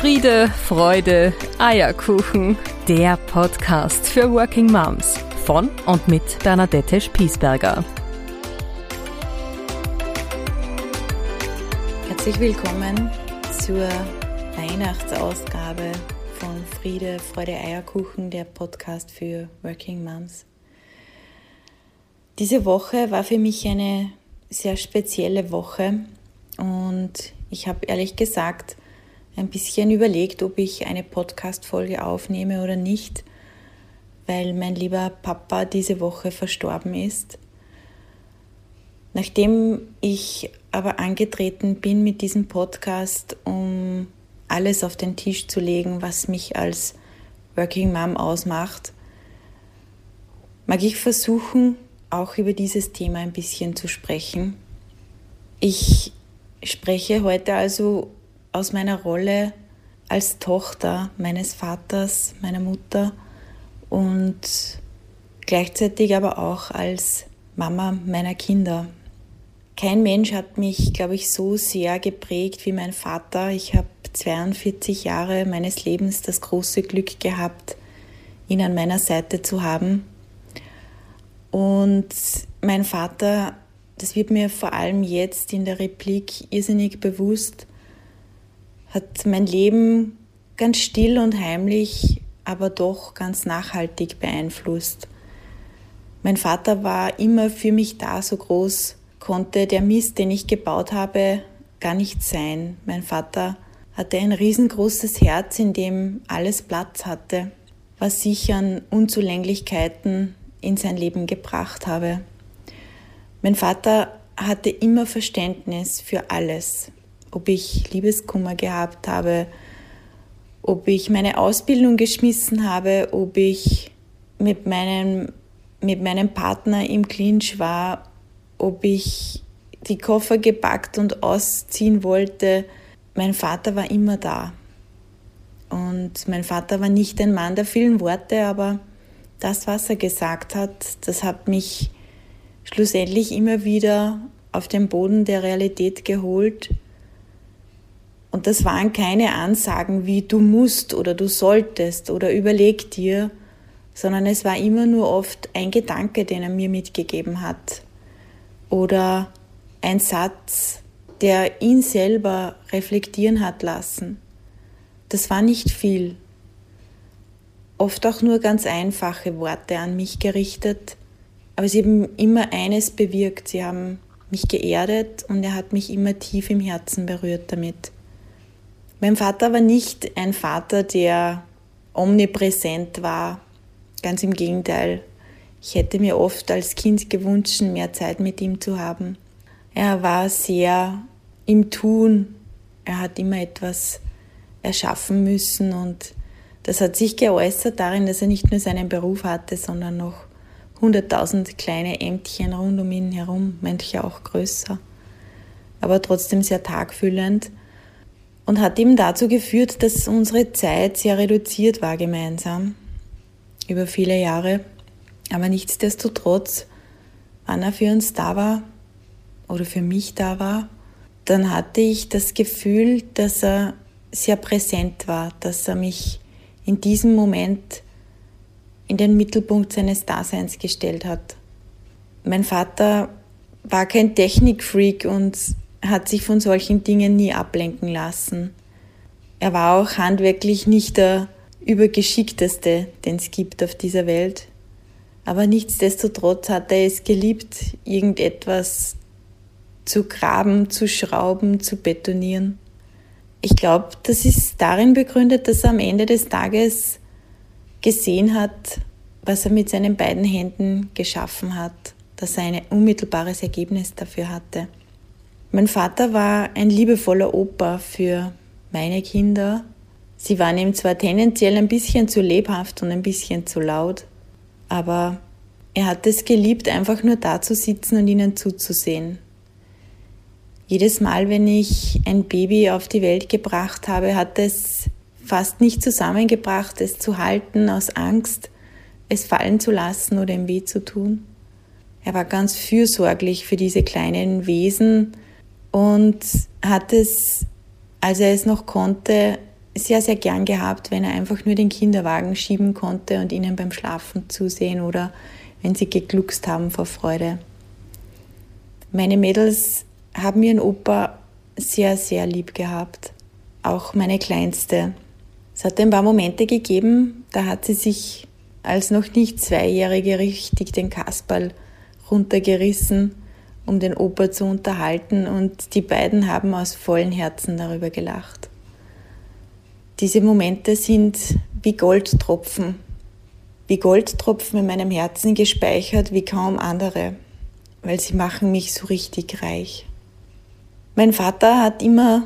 Friede, Freude, Eierkuchen. Der Podcast für Working Moms von und mit Bernadette Spiesberger. Herzlich willkommen zur Weihnachtsausgabe von Friede, Freude, Eierkuchen, der Podcast für Working Moms. Diese Woche war für mich eine sehr spezielle Woche und ich habe ehrlich gesagt ein bisschen überlegt, ob ich eine Podcast-Folge aufnehme oder nicht, weil mein lieber Papa diese Woche verstorben ist. Nachdem ich aber angetreten bin mit diesem Podcast, um alles auf den Tisch zu legen, was mich als Working Mom ausmacht, mag ich versuchen, auch über dieses Thema ein bisschen zu sprechen. Ich spreche heute also aus meiner Rolle als Tochter meines Vaters, meiner Mutter und gleichzeitig aber auch als Mama meiner Kinder. Kein Mensch hat mich, glaube ich, so sehr geprägt wie mein Vater. Ich habe 42 Jahre meines Lebens das große Glück gehabt, ihn an meiner Seite zu haben. Und mein Vater, das wird mir vor allem jetzt in der Replik irrsinnig bewusst, hat mein Leben ganz still und heimlich, aber doch ganz nachhaltig beeinflusst. Mein Vater war immer für mich da, so groß konnte der Mist, den ich gebaut habe, gar nicht sein. Mein Vater hatte ein riesengroßes Herz, in dem alles Platz hatte, was ich an Unzulänglichkeiten in sein Leben gebracht habe. Mein Vater hatte immer Verständnis für alles, ob ich Liebeskummer gehabt habe, ob ich meine Ausbildung geschmissen habe, ob ich mit meinem, mit meinem Partner im Clinch war, ob ich die Koffer gepackt und ausziehen wollte. Mein Vater war immer da. Und mein Vater war nicht ein Mann der vielen Worte, aber das, was er gesagt hat, das hat mich schlussendlich immer wieder auf den Boden der Realität geholt und das waren keine Ansagen wie du musst oder du solltest oder überleg dir, sondern es war immer nur oft ein Gedanke, den er mir mitgegeben hat oder ein Satz, der ihn selber reflektieren hat lassen. Das war nicht viel. Oft auch nur ganz einfache Worte an mich gerichtet, aber sie haben immer eines bewirkt. Sie haben mich geerdet und er hat mich immer tief im Herzen berührt damit. Mein Vater war nicht ein Vater, der omnipräsent war. Ganz im Gegenteil. Ich hätte mir oft als Kind gewünscht, mehr Zeit mit ihm zu haben. Er war sehr im Tun. Er hat immer etwas erschaffen müssen und das hat sich geäußert darin, dass er nicht nur seinen Beruf hatte, sondern noch hunderttausend kleine Ämtchen rund um ihn herum, manche auch größer, aber trotzdem sehr tagfüllend und hat eben dazu geführt, dass unsere Zeit sehr reduziert war gemeinsam über viele Jahre. Aber nichtsdestotrotz, wann er für uns da war oder für mich da war, dann hatte ich das Gefühl, dass er sehr präsent war, dass er mich in diesem Moment in den Mittelpunkt seines Daseins gestellt hat. Mein Vater war kein Technikfreak und hat sich von solchen Dingen nie ablenken lassen. Er war auch handwerklich nicht der übergeschickteste, den es gibt auf dieser Welt. Aber nichtsdestotrotz hat er es geliebt, irgendetwas zu graben, zu schrauben, zu betonieren. Ich glaube, das ist darin begründet, dass er am Ende des Tages gesehen hat, was er mit seinen beiden Händen geschaffen hat, dass er ein unmittelbares Ergebnis dafür hatte. Mein Vater war ein liebevoller Opa für meine Kinder. Sie waren ihm zwar tendenziell ein bisschen zu lebhaft und ein bisschen zu laut, aber er hat es geliebt, einfach nur da zu sitzen und ihnen zuzusehen. Jedes Mal, wenn ich ein Baby auf die Welt gebracht habe, hat es fast nicht zusammengebracht, es zu halten aus Angst, es fallen zu lassen oder ihm weh zu tun. Er war ganz fürsorglich für diese kleinen Wesen, und hat es, als er es noch konnte, sehr, sehr gern gehabt, wenn er einfach nur den Kinderwagen schieben konnte und ihnen beim Schlafen zusehen oder wenn sie gegluckst haben vor Freude. Meine Mädels haben ihren Opa sehr, sehr lieb gehabt. Auch meine Kleinste. Es hat ein paar Momente gegeben, da hat sie sich als noch nicht Zweijährige richtig den Kasperl runtergerissen, um den Opa zu unterhalten und die beiden haben aus vollen Herzen darüber gelacht. Diese Momente sind wie Goldtropfen, wie Goldtropfen in meinem Herzen gespeichert wie kaum andere, weil sie machen mich so richtig reich. Mein Vater hat immer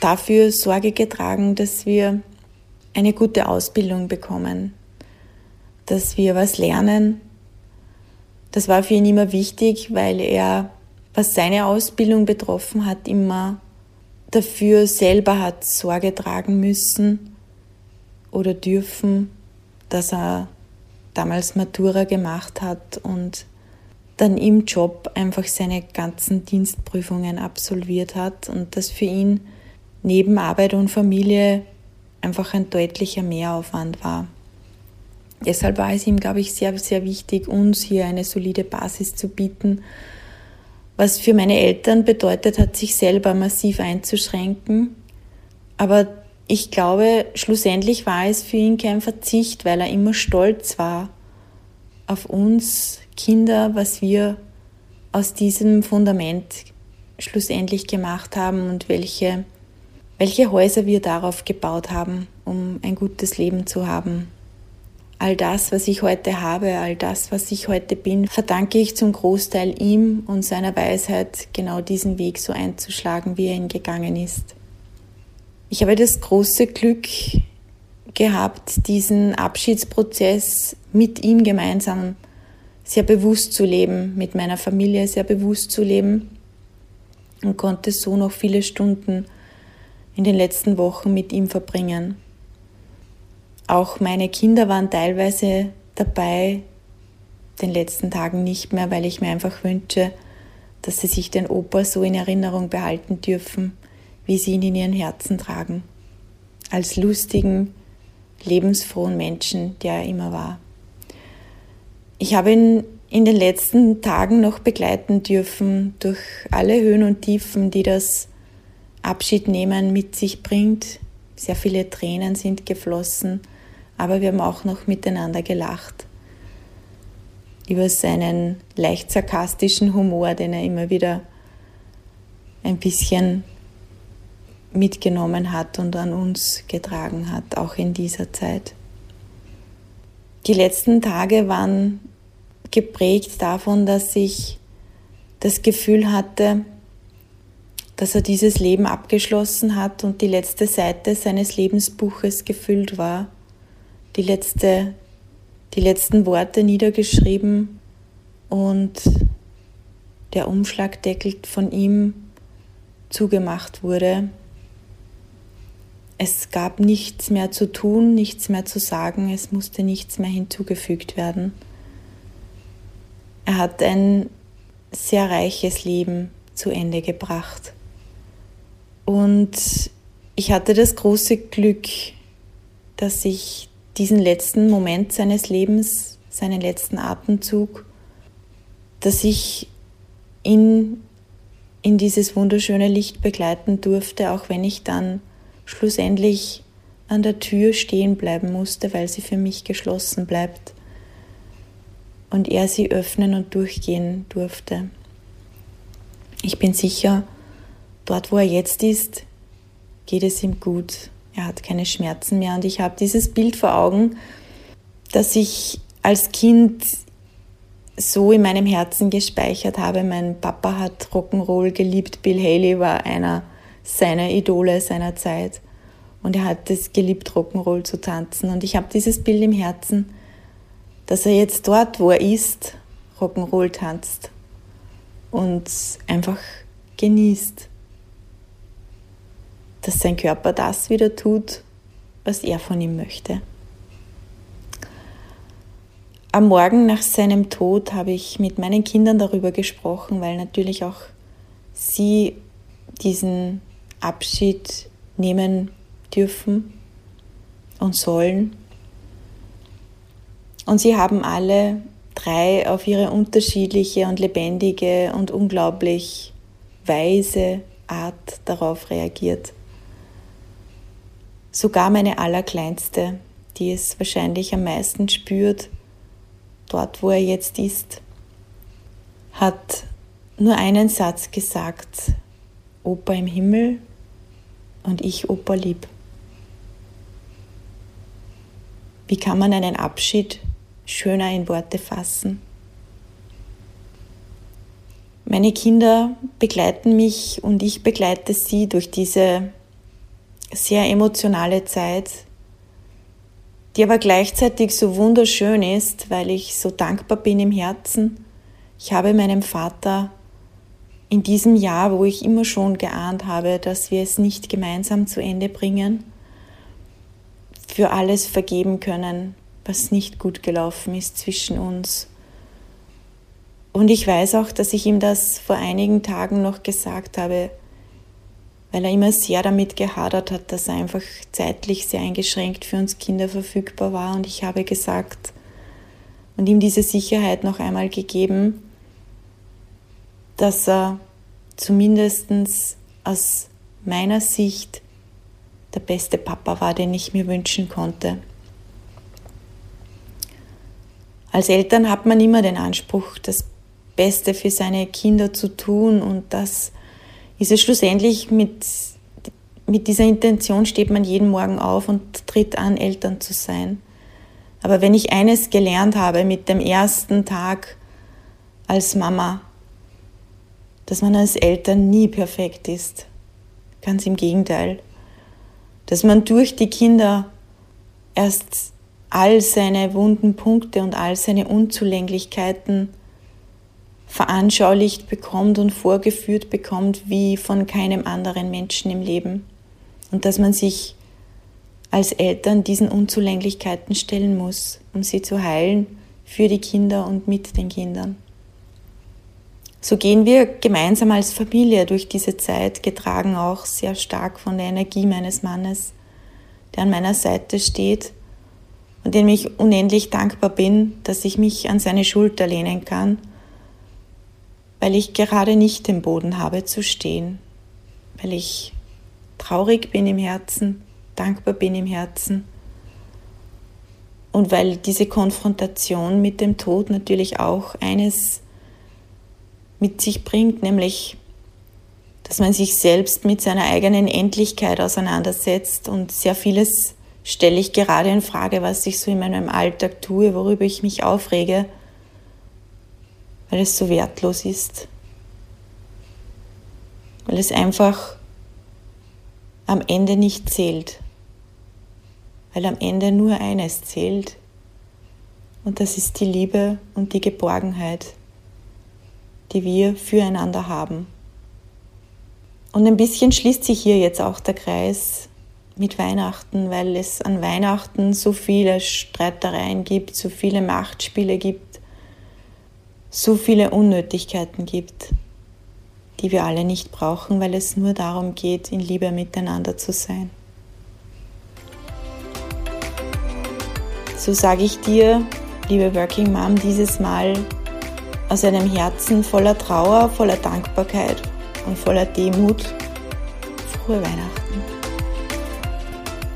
dafür Sorge getragen, dass wir eine gute Ausbildung bekommen, dass wir was lernen. Das war für ihn immer wichtig, weil er, was seine Ausbildung betroffen hat, immer dafür selber hat Sorge tragen müssen oder dürfen, dass er damals Matura gemacht hat und dann im Job einfach seine ganzen Dienstprüfungen absolviert hat und das für ihn neben Arbeit und Familie einfach ein deutlicher Mehraufwand war. Deshalb war es ihm, glaube ich, sehr, sehr wichtig, uns hier eine solide Basis zu bieten, was für meine Eltern bedeutet hat, sich selber massiv einzuschränken. Aber ich glaube, schlussendlich war es für ihn kein Verzicht, weil er immer stolz war auf uns Kinder, was wir aus diesem Fundament schlussendlich gemacht haben und welche, welche Häuser wir darauf gebaut haben, um ein gutes Leben zu haben. All das, was ich heute habe, all das, was ich heute bin, verdanke ich zum Großteil ihm und seiner Weisheit, genau diesen Weg so einzuschlagen, wie er ihn gegangen ist. Ich habe das große Glück gehabt, diesen Abschiedsprozess mit ihm gemeinsam sehr bewusst zu leben, mit meiner Familie sehr bewusst zu leben und konnte so noch viele Stunden in den letzten Wochen mit ihm verbringen. Auch meine Kinder waren teilweise dabei, den letzten Tagen nicht mehr, weil ich mir einfach wünsche, dass sie sich den Opa so in Erinnerung behalten dürfen, wie sie ihn in ihren Herzen tragen. Als lustigen, lebensfrohen Menschen, der er immer war. Ich habe ihn in den letzten Tagen noch begleiten dürfen durch alle Höhen und Tiefen, die das Abschiednehmen mit sich bringt. Sehr viele Tränen sind geflossen aber wir haben auch noch miteinander gelacht über seinen leicht sarkastischen Humor, den er immer wieder ein bisschen mitgenommen hat und an uns getragen hat, auch in dieser Zeit. Die letzten Tage waren geprägt davon, dass ich das Gefühl hatte, dass er dieses Leben abgeschlossen hat und die letzte Seite seines Lebensbuches gefüllt war die, letzte, die letzten Worte niedergeschrieben und der Umschlagdeckel von ihm zugemacht wurde. Es gab nichts mehr zu tun, nichts mehr zu sagen, es musste nichts mehr hinzugefügt werden. Er hat ein sehr reiches Leben zu Ende gebracht. Und ich hatte das große Glück, dass ich diesen letzten Moment seines Lebens, seinen letzten Atemzug, dass ich ihn in dieses wunderschöne Licht begleiten durfte, auch wenn ich dann schlussendlich an der Tür stehen bleiben musste, weil sie für mich geschlossen bleibt und er sie öffnen und durchgehen durfte. Ich bin sicher, dort wo er jetzt ist, geht es ihm gut er hat keine Schmerzen mehr. Und ich habe dieses Bild vor Augen, das ich als Kind so in meinem Herzen gespeichert habe. Mein Papa hat Rock'n'Roll geliebt. Bill Haley war einer seiner Idole seiner Zeit. Und er hat es geliebt, Rock'n'Roll zu tanzen. Und ich habe dieses Bild im Herzen, dass er jetzt dort, wo er ist, Rock'n'Roll tanzt und einfach genießt dass sein Körper das wieder tut, was er von ihm möchte. Am Morgen nach seinem Tod habe ich mit meinen Kindern darüber gesprochen, weil natürlich auch sie diesen Abschied nehmen dürfen und sollen. Und sie haben alle drei auf ihre unterschiedliche und lebendige und unglaublich weise Art darauf reagiert. Sogar meine Allerkleinste, die es wahrscheinlich am meisten spürt, dort wo er jetzt ist, hat nur einen Satz gesagt, Opa im Himmel und ich Opa lieb. Wie kann man einen Abschied schöner in Worte fassen? Meine Kinder begleiten mich und ich begleite sie durch diese sehr emotionale Zeit, die aber gleichzeitig so wunderschön ist, weil ich so dankbar bin im Herzen. Ich habe meinem Vater in diesem Jahr, wo ich immer schon geahnt habe, dass wir es nicht gemeinsam zu Ende bringen, für alles vergeben können, was nicht gut gelaufen ist zwischen uns. Und ich weiß auch, dass ich ihm das vor einigen Tagen noch gesagt habe, weil er immer sehr damit gehadert hat, dass er einfach zeitlich sehr eingeschränkt für uns Kinder verfügbar war. Und ich habe gesagt und ihm diese Sicherheit noch einmal gegeben, dass er zumindest aus meiner Sicht der beste Papa war, den ich mir wünschen konnte. Als Eltern hat man immer den Anspruch, das Beste für seine Kinder zu tun und das ist es schlussendlich mit, mit dieser Intention steht man jeden Morgen auf und tritt an, Eltern zu sein. Aber wenn ich eines gelernt habe mit dem ersten Tag als Mama, dass man als Eltern nie perfekt ist. Ganz im Gegenteil. Dass man durch die Kinder erst all seine wunden Punkte und all seine Unzulänglichkeiten veranschaulicht bekommt und vorgeführt bekommt wie von keinem anderen Menschen im Leben. Und dass man sich als Eltern diesen Unzulänglichkeiten stellen muss, um sie zu heilen für die Kinder und mit den Kindern. So gehen wir gemeinsam als Familie durch diese Zeit, getragen auch sehr stark von der Energie meines Mannes, der an meiner Seite steht und dem ich unendlich dankbar bin, dass ich mich an seine Schulter lehnen kann, weil ich gerade nicht den Boden habe zu stehen, weil ich traurig bin im Herzen, dankbar bin im Herzen und weil diese Konfrontation mit dem Tod natürlich auch eines mit sich bringt, nämlich dass man sich selbst mit seiner eigenen Endlichkeit auseinandersetzt und sehr vieles stelle ich gerade in Frage, was ich so in meinem Alltag tue, worüber ich mich aufrege, weil es so wertlos ist, weil es einfach am Ende nicht zählt, weil am Ende nur eines zählt. Und das ist die Liebe und die Geborgenheit die wir füreinander haben. Und ein bisschen schließt sich hier jetzt auch der Kreis mit Weihnachten, weil es an Weihnachten so viele Streitereien gibt, so viele Machtspiele gibt, so viele Unnötigkeiten gibt, die wir alle nicht brauchen, weil es nur darum geht, in Liebe miteinander zu sein. So sage ich dir, liebe Working Mom, dieses Mal aus einem Herzen voller Trauer, voller Dankbarkeit und voller Demut frohe Weihnachten.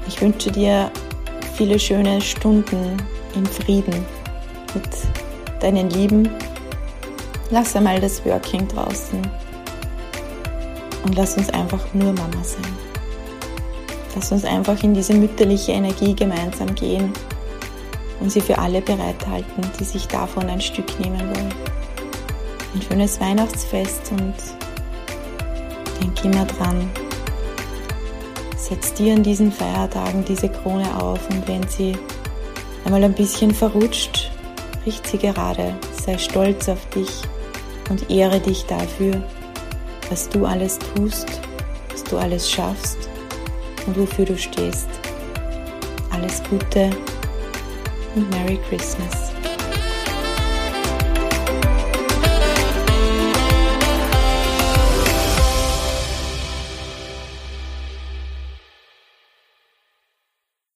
Ich wünsche dir viele schöne Stunden im Frieden mit deinen Lieben. Lass einmal das Working draußen. Und lass uns einfach nur Mama sein. Lass uns einfach in diese mütterliche Energie gemeinsam gehen und sie für alle bereithalten, die sich davon ein Stück nehmen wollen. Ein schönes Weihnachtsfest und denk immer dran, setz dir an diesen Feiertagen diese Krone auf und wenn sie einmal ein bisschen verrutscht, richt sie gerade, sei stolz auf dich und ehre dich dafür, was du alles tust, was du alles schaffst und wofür du stehst. Alles Gute und Merry Christmas.